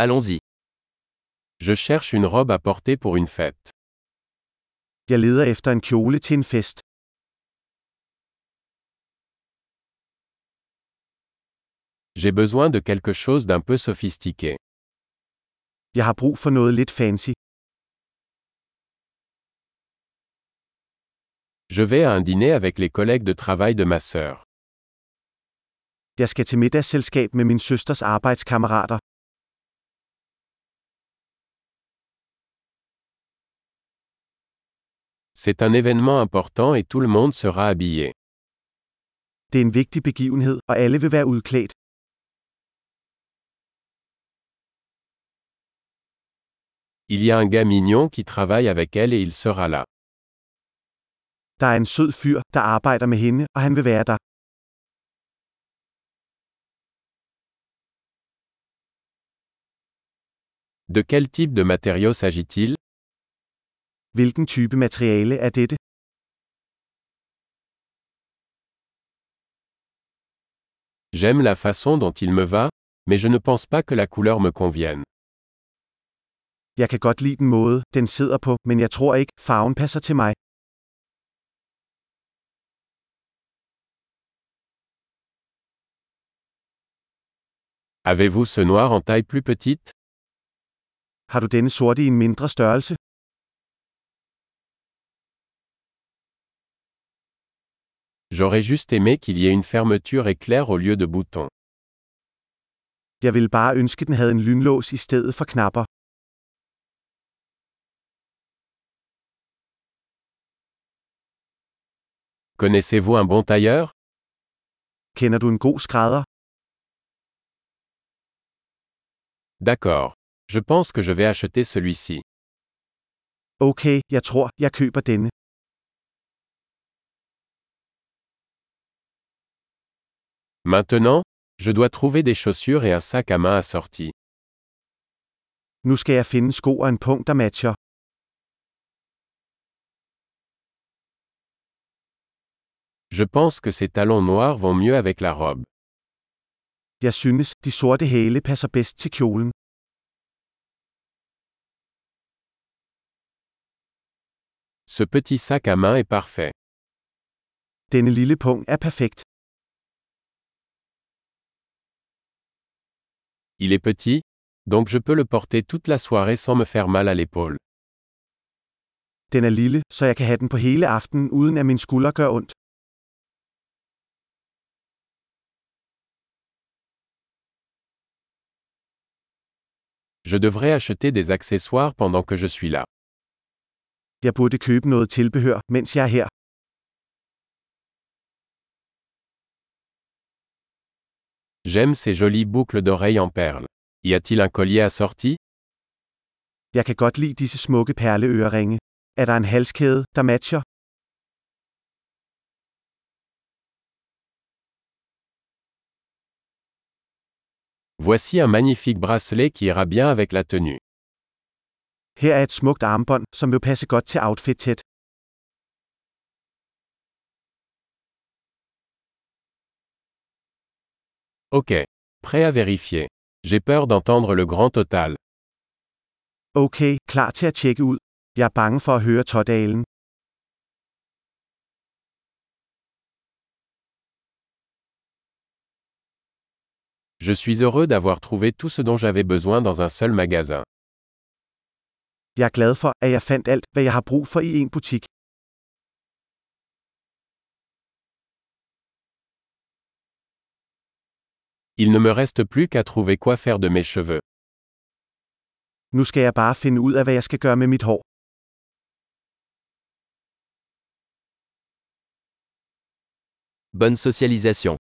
Allons-y. Je cherche une robe à porter pour une fête. Jeg leder efter en kjole til en fest. J'ai besoin de quelque chose d'un peu sophistiqué. Jeg har brug for noget lidt fancy. Je vais à un dîner avec les collègues de travail de ma sœur. Jeg skal til middagsselskab med min søsters arbejdskammerater. C'est un événement important et tout le monde sera habillé. Det er en vigtig begivenhed, og alle vil være udklædt. Il y a un gars mignon qui travaille avec elle et il sera là. Der er en sød fyr, der arbejder med hende, og han vil være der. De quel type de matériau s'agit-il? Hvilken type materiale er dette? J'aime la façon dont il me va, mais je ne pense pas que la couleur me convienne. Jeg kan godt lide den måde, den sidder på, men jeg tror ikke, farven passer til mig. Avez-vous ce noir en taille plus petite? Har du denne sorte i en mindre størrelse? J'aurais juste aimé qu'il y ait une fermeture éclair au lieu de boutons. Jeg ville bare ønske, den havde en lynlås i stedet for knapper. Connaissez-vous un bon tailleur? Kender du en god skrædder? D'accord. Je pense que je vais acheter celui-ci. Okay, jeg tror, jeg køber denne. Maintenant, je dois trouver des chaussures et un sac à main assorti. Nu skal jeg finde sko og en punkt, der matcher. Je pense que ces talons noirs vont mieux avec la robe. Jeg synes, de sorte hæle passer bedst til kjolen. Ce petit sac à main est parfait. Denne lille punkt er perfekt. Il est petit, donc je peux le porter toute la soirée sans me faire mal à l'épaule. Den er lille, så jeg kan have den på hele aftenen uden at min skulder gør ondt. Je devrais acheter des accessoires pendant que je suis là. Jeg burde købe noget tilbehør, mens jeg er her. J'aime ces jolies boucles d'oreilles en perles. Y a-t-il un collier assorti? Jeg kan godt lide disse smukke perleøreringe. Er der en halskæde, der matcher? Voici un magnifique bracelet qui ira bien avec la tenue. Her er et smukt armbånd, som vil passe godt til outfitet. Ok. Prêt à vérifier. J'ai peur d'entendre le grand total. Okay, klar til at tjekke ud. Jeg er bange for at høre totalen. Je suis heureux d'avoir trouvé tout ce dont j'avais besoin dans un seul magasin. Jeg er glad for, at jeg fandt alt, hvad jeg har brug for i en butik. Il ne me reste plus qu'à trouver quoi faire de mes cheveux. Nu skal jeg bare finde ud af, hvad jeg skal gøre med mit hår. Bonne socialisation.